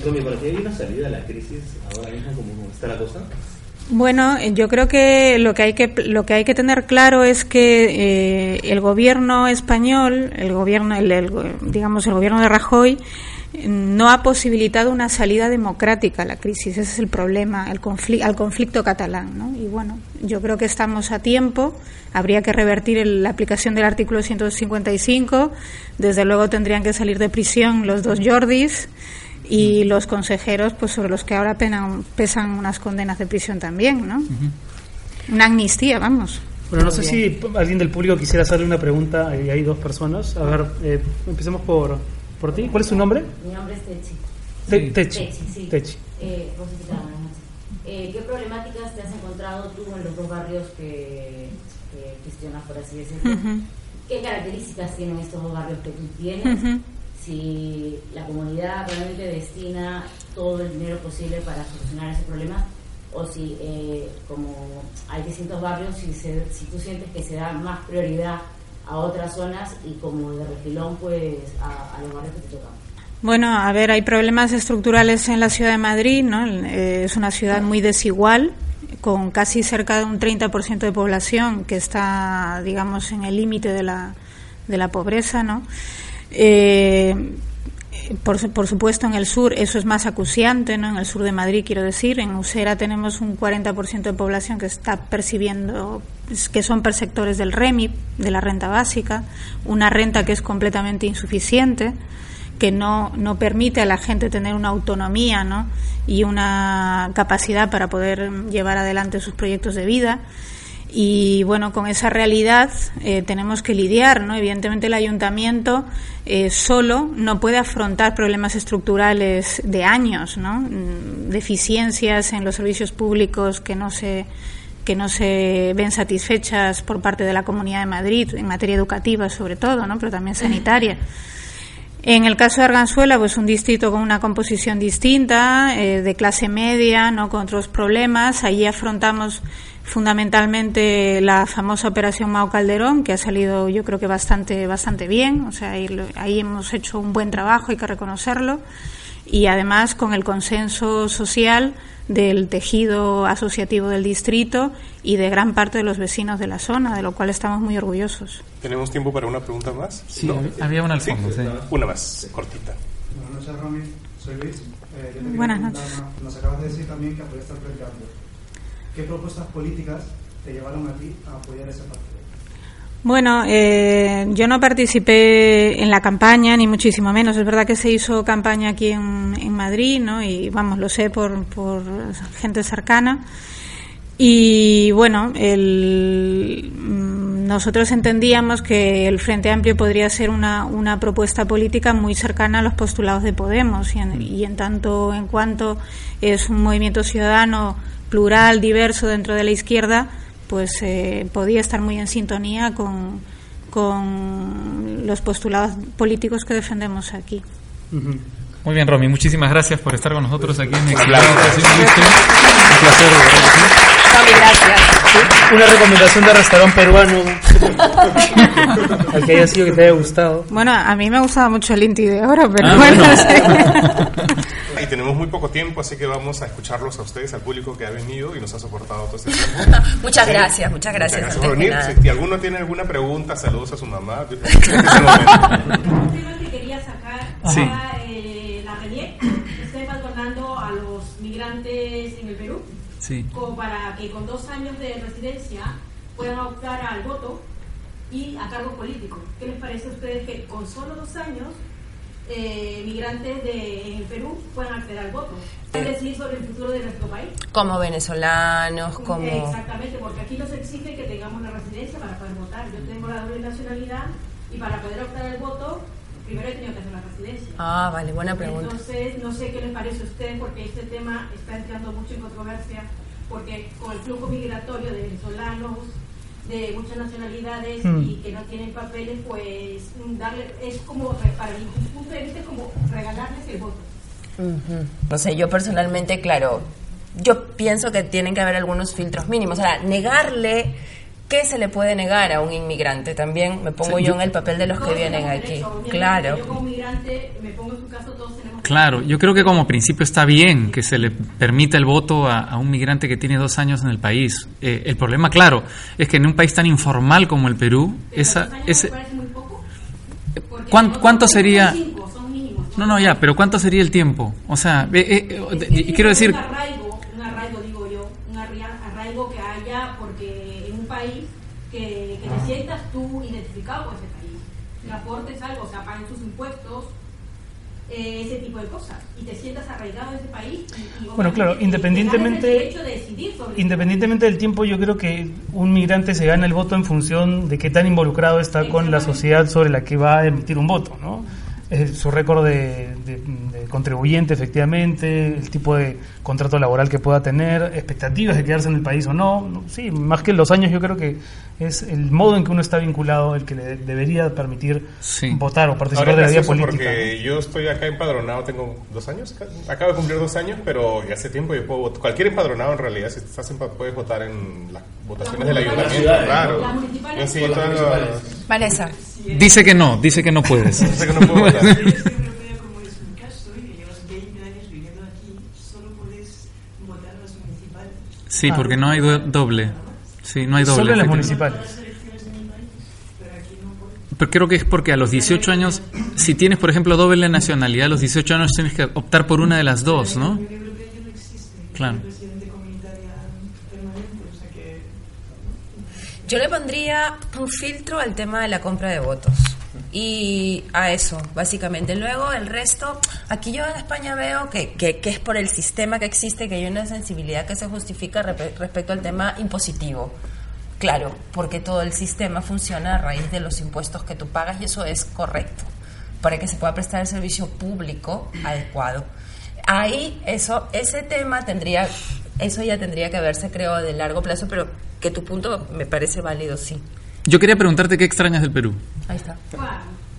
Romy, ¿por qué hay una salida a la crisis ahora mismo como está la cosa? Bueno, yo creo que lo que hay que lo que hay que tener claro es que eh, el gobierno español, el gobierno, el, el- digamos el gobierno de Rajoy, no ha posibilitado una salida democrática a la crisis. Ese es el problema, el conflicto, al conflicto catalán. ¿no? Y bueno, yo creo que estamos a tiempo. Habría que revertir la aplicación del artículo 155. Desde luego tendrían que salir de prisión los dos Jordis y los consejeros, pues sobre los que ahora pesan unas condenas de prisión también, ¿no? Una amnistía, vamos. Bueno, no sé si alguien del público quisiera hacerle una pregunta. hay dos personas. A ver, eh, empecemos por, por ti. ¿Cuál es tu nombre? Mi nombre es Techi. Te, Techi. Techi, sí. Techi. Eh, eh, ¿Qué problemáticas te has encontrado tú en los dos barrios que, que gestionas, por así decirlo? ¿Qué características tienen estos dos barrios que tú tienes? Si la comunidad realmente destina todo el dinero posible para solucionar ese problema o si, eh, como hay distintos barrios, si, si tú sientes que se da más prioridad a otras zonas y como de refilón, pues a, los barrios que te tocan. Bueno, a ver, hay problemas estructurales en la ciudad de Madrid, ¿no? Eh, es una ciudad muy desigual, con casi cerca de un 30% de población que está, digamos, en el límite de la, de la pobreza, ¿no? Eh, por, supuesto, en el sur eso es más acuciante, ¿no? En el sur de Madrid, quiero decir. En Usera tenemos un 40% de población que está percibiendo, que son perceptores del REMI, de la renta básica, una renta que es completamente insuficiente, que no, no permite a la gente tener una autonomía, ¿no? Y una capacidad para poder llevar adelante sus proyectos de vida. Y bueno, con esa realidad eh, tenemos que lidiar, ¿no? Evidentemente el ayuntamiento eh, solo no puede afrontar problemas estructurales de años, ¿no? Mm, deficiencias en los servicios públicos que no se que no se ven satisfechas por parte de la Comunidad de Madrid en materia educativa sobre todo, ¿no? Pero también sanitaria. En el caso de Arganzuela, pues un distrito con una composición distinta, eh, de clase media, no con otros problemas. Allí afrontamos fundamentalmente la famosa operación Mao Calderón, que ha salido yo creo que bastante, bastante bien, o sea, ahí, hemos hecho un buen trabajo, hay que reconocerlo, y además con el consenso social del tejido asociativo del distrito y de gran parte de los vecinos de la zona, de lo cual estamos muy orgullosos. ¿Tenemos tiempo para una pregunta más? Sí, había una al fondo. Sí, Una más, cortita. Buenas noches, Romy. Soy Luis. Eh, Buenas noches. Nos acabas de decir también que ¿Qué propuestas políticas te llevaron a ti a apoyar ese partido? Bueno, eh, yo no participé en la campaña, ni muchísimo menos. Es verdad que se hizo campaña aquí en, en Madrid, ¿no? Y vamos, lo sé por, por gente cercana. Y bueno, el, mm, nosotros entendíamos que el Frente Amplio podría ser una, una propuesta política muy cercana a los postulados de Podemos y en, y en tanto en cuanto es un movimiento ciudadano plural, diverso dentro de la izquierda, pues eh, podía estar muy en sintonía con, con los postulados políticos que defendemos aquí. Muy bien, Romy, muchísimas gracias por estar con nosotros aquí en el Un placer. Gracias. Una recomendación de restaurante peruano al que haya sido que te haya gustado. Bueno, a mí me gustaba mucho el Inti de Oro, pero ah, bueno. Y tenemos muy poco tiempo, así que vamos a escucharlos a ustedes, al público que ha venido y nos ha soportado todo este tiempo. muchas gracias, muchas gracias. Muchas gracias por venir. Si, alguno tiene alguna pregunta, saludos a su mamá. quería sacar sí. eh, la Renier, estoy patrocinando a los migrantes en el Perú, sí. como para que con dos años de residencia puedan optar al voto y a cargo político. ¿Qué les parece a ustedes que con solo dos años eh, migrantes de, en Perú puedan acceder al voto. Es decir, sobre el futuro de nuestro país. Como venezolanos, como... Exactamente, porque aquí nos exige que tengamos una residencia para poder votar. Yo tengo la doble nacionalidad y para poder optar al voto, primero he tenido que hacer una residencia. Ah, vale, buena pregunta. Entonces, no sé qué les parece a ustedes, porque este tema está entrando mucho en controversia, porque con el flujo migratorio de venezolanos, de muchas nacionalidades hmm. y que no tienen papeles, pues darle, es como, para mi punto de vista, es como regalarles el voto. No sé, yo personalmente, claro, yo pienso que tienen que haber algunos filtros mínimos. O sea, negarle, ¿qué se le puede negar a un inmigrante? También me pongo yo, en el papel de los que vienen aquí. claro. Yo como migrante, me pongo en su caso, todos Claro, yo creo que como principio está bien que se le permita el voto a, un migrante que tiene dos años en el país. Eh, el problema, claro, es que en un país tan informal como el Perú, esa, ese, ¿cuánto, ¿cuánto sería? No, no, ya, pero ¿cuánto sería el tiempo? O sea, eh, eh, quiero decir... Un arraigo, un arraigo digo yo, un arraigo que haya porque en un país que, que te sientas con ese país, que aportes algo, o sea, paguen tus impuestos, eh, ese tipo de cosas y te sientas arraigado en ese país. bueno, claro, independientemente, independientemente del tiempo, yo creo que un migrante se gana el voto en función de qué tan involucrado está con la sociedad sobre la que va a emitir un voto, ¿no? Su récord de, contribuyente efectivamente, el tipo de contrato laboral que pueda tener, expectativas de quedarse en el país o no. Sí, más que los años yo creo que es el modo en que uno está vinculado el que le debería permitir votar o participar de la vida política. Porque yo estoy acá empadronado, tengo dos años, acabo de cumplir dos años, pero hace tiempo yo puedo votar. Cualquier empadronado en realidad, si estás puedes votar en las votaciones del ayuntamiento, claro. Vanessa. Dice que no, dice que no puedes. dice que no puedo votar. Sí, porque no hay doble. Sí, no hay doble. Solo en las municipales. Pero creo que es porque a los 18 años, si tienes, por ejemplo, doble nacionalidad, a los 18 años tienes que optar por una de las dos, ¿no? Claro. Yo le pondría un filtro al tema de la compra de votos. Y a eso, básicamente. Luego el resto, aquí yo en España veo que, que, es por el sistema que existe, que hay una sensibilidad que se justifica respecto al tema impositivo. Claro, porque todo el sistema funciona a raíz de los impuestos que tú pagas y eso es correcto, para que se pueda prestar el servicio público adecuado. Ahí, eso, ese tema tendría, eso ya tendría que verse, creo, de largo plazo, pero que tu punto me parece válido, sí. Yo quería preguntarte qué extrañas del Perú. Ahí está. Bueno,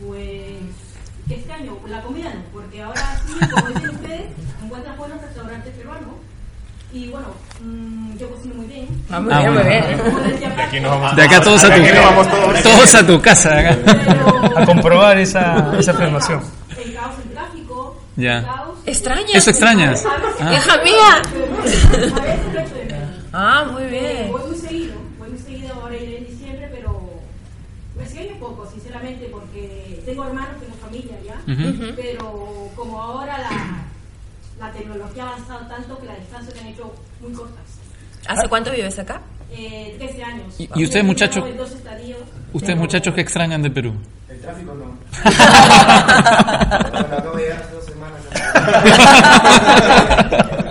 pues, ¿qué extraño? La comida no, porque ahora sí, como dicen ustedes, encuentras buenos restaurantes peruanos. Y bueno, mmm, yo cocino muy bien. Ah, muy bien, muy bien. De, aquí nos vamos, de acá todos a tu, casa. todos. a tu casa. a comprobar esa, esa afirmación. El caos, el tráfico. Ya. ¿Extrañas? ¿Eso extrañas? Ah. ¡Hija mía! Ah, muy bien. Voy muy seguido, voy muy seguido, ahora iré en diciembre, pero un poco, sinceramente, porque tengo hermanos, tengo familia ya, pero como ahora la, la tecnología ha avanzado tanto que las distancias se han hecho muy cortas. ¿Hace cuánto vives acá? Eh, 13 años. ¿Y, y ustedes, muchachos? ¿Ustedes, muchachos, qué extrañan de Perú? El tráfico no. bueno, acabo de llegar hace dos semanas.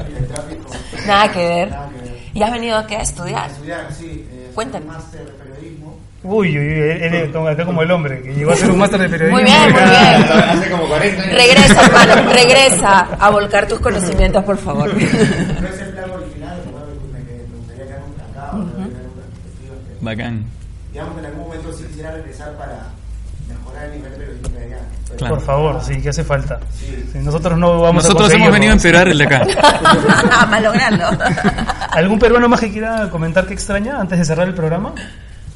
el tráfico. Nada que ver. Nada que ver. ¿Y has venido aquí a estudiar? A estudiar, sí. Eh, Cuéntame. Un máster de periodismo. Uy, uy, uy, él es acá como el hombre, que llegó a hacer un máster de periodismo. Muy bien, muy bien. Hace como 40 años. Regresa, hermano, regresa a volcar tus conocimientos, por favor. No es el plan original, me, me gustaría quedarme -huh. tener una perspectiva. Bacán. Digamos que en algún momento sí quisiera regresar para Claro. Por favor, sí, que hace falta. Sí. Sí, nosotros no vamos Nosotros a hemos venido a empeorar el de acá. a malograrlo. ¿Algún peruano más que quiera comentar qué extraña antes de cerrar el programa?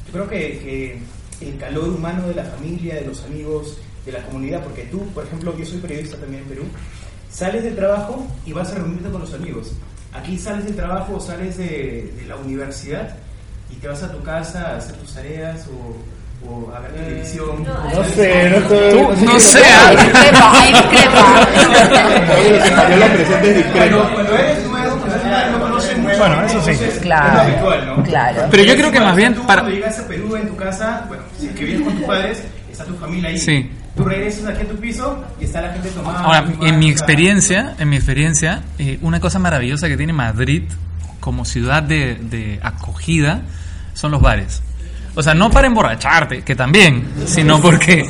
Yo creo que, que el calor humano de la familia, de los amigos, de la comunidad, porque tú, por ejemplo, yo soy periodista también en Perú, sales del trabajo y vas a reunirte con los amigos. Aquí sales del trabajo o sales de, de la universidad y te vas a tu casa a hacer tus tareas o o a ver televisión. No, sé, no, estoy, Tú, no sé. Ahí discrepa, ahí discrepa. Yo la presente es discreto. Cuando eres nuevo, no conoces mucho. Bueno, eso sí. Claro. Es habitual, ¿no? Claro. Pero yo creo que más bien para... Cuando llegas a Perú en tu casa, bueno, si es que vienes con tus padres, está tu familia ahí. Sí. Tú regresas aquí a tu piso y está la gente tomando. Ahora, en mi experiencia, en mi experiencia, eh, una cosa maravillosa que tiene Madrid como ciudad de, de acogida son los bares. O sea, no para emborracharte, que también, sino porque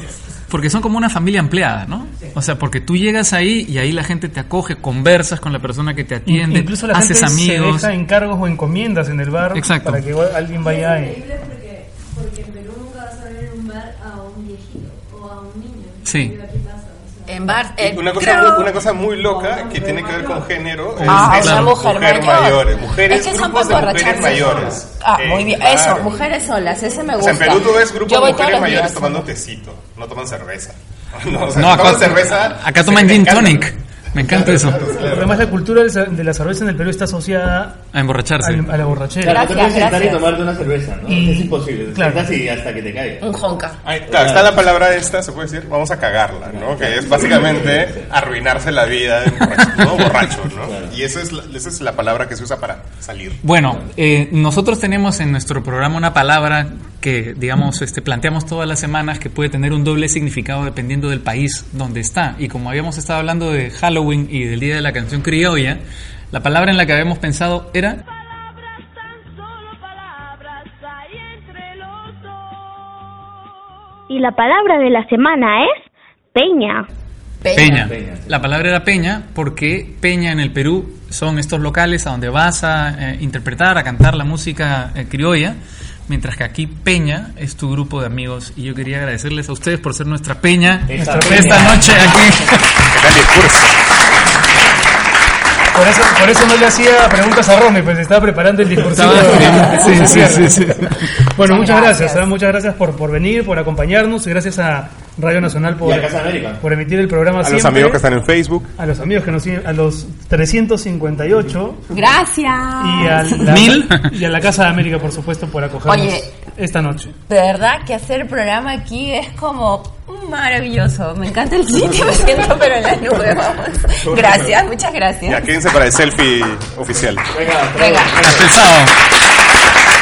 porque son como una familia empleada, ¿no? O sea, porque tú llegas ahí y ahí la gente te acoge, conversas con la persona que te atiende, Incluso la haces gente amigos. se deja encargos o encomiendas en el bar Exacto. para que alguien vaya increíble porque, porque en Perú nunca vas a ver en un bar a un viejito o a un niño. Sí. Pero aquí pasa, o sea, En bar. eh, Una cosa, creo- muy, una cosa muy loca que tiene que ver con género es, Ah, es una mujer mayor. mayores, mujeres, es que son grupos para de mujeres mayores. Ah, Eh, muy bien. Eso, mujeres solas, ese me O gusta. sea, en Perú tú ves grupos de mujeres mayores días. tomando tecito, no toman cerveza. No, o sea, No, toman acá, cerveza. acá toman gin tonic. Me encanta eso. Además, la cultura de la cerveza en el Perú está asociada a emborracharse. A, la borrachera. Claro, te puedes sentar y tomarte una cerveza, ¿no? es imposible. Claro. así hasta que te caiga. Un jonca. Ahí está, está la palabra esta, se puede decir, vamos a cagarla, ¿no? Que es básicamente arruinarse la vida de borracho, ¿no? Borracho, ¿no? Y esa es, la, esa es la palabra que se usa para salir. Bueno, eh, nosotros tenemos en nuestro programa una palabra que, digamos, este, planteamos todas las semanas que puede tener un doble significado dependiendo del país donde está. Y como habíamos estado hablando de Halloween y del Día de la Canción Criolla, la palabra en la que habíamos pensado era... Y la palabra de la semana es peña. Peña. La palabra era peña porque peña en el Perú son estos locales a donde vas a eh, interpretar, a cantar la música eh, criolla mientras que aquí Peña es tu grupo de amigos. Y yo quería agradecerles a ustedes por ser nuestra Peña esta, noche aquí. Por eso, por eso no le hacía preguntas a Romy, pues estaba preparando el discurso. Sí, sí, sí, bueno, muchas gracias, ¿eh? muchas gracias por, por venir, por acompañarnos, gracias a Radio Nacional por, por emitir el programa A los amigos que están en Facebook. A los amigos que nos siguen, a los 358. Gracias. Y a la, Mil. Y a la Casa de América, por supuesto, por acogernos esta noche. De verdad que hacer el programa aquí es como maravilloso. Me encanta el sitio, me siento pero en la nube, vamos. Gracias, muchas gracias. Ya, quédense para el selfie oficial. Venga, venga. Hasta el sábado.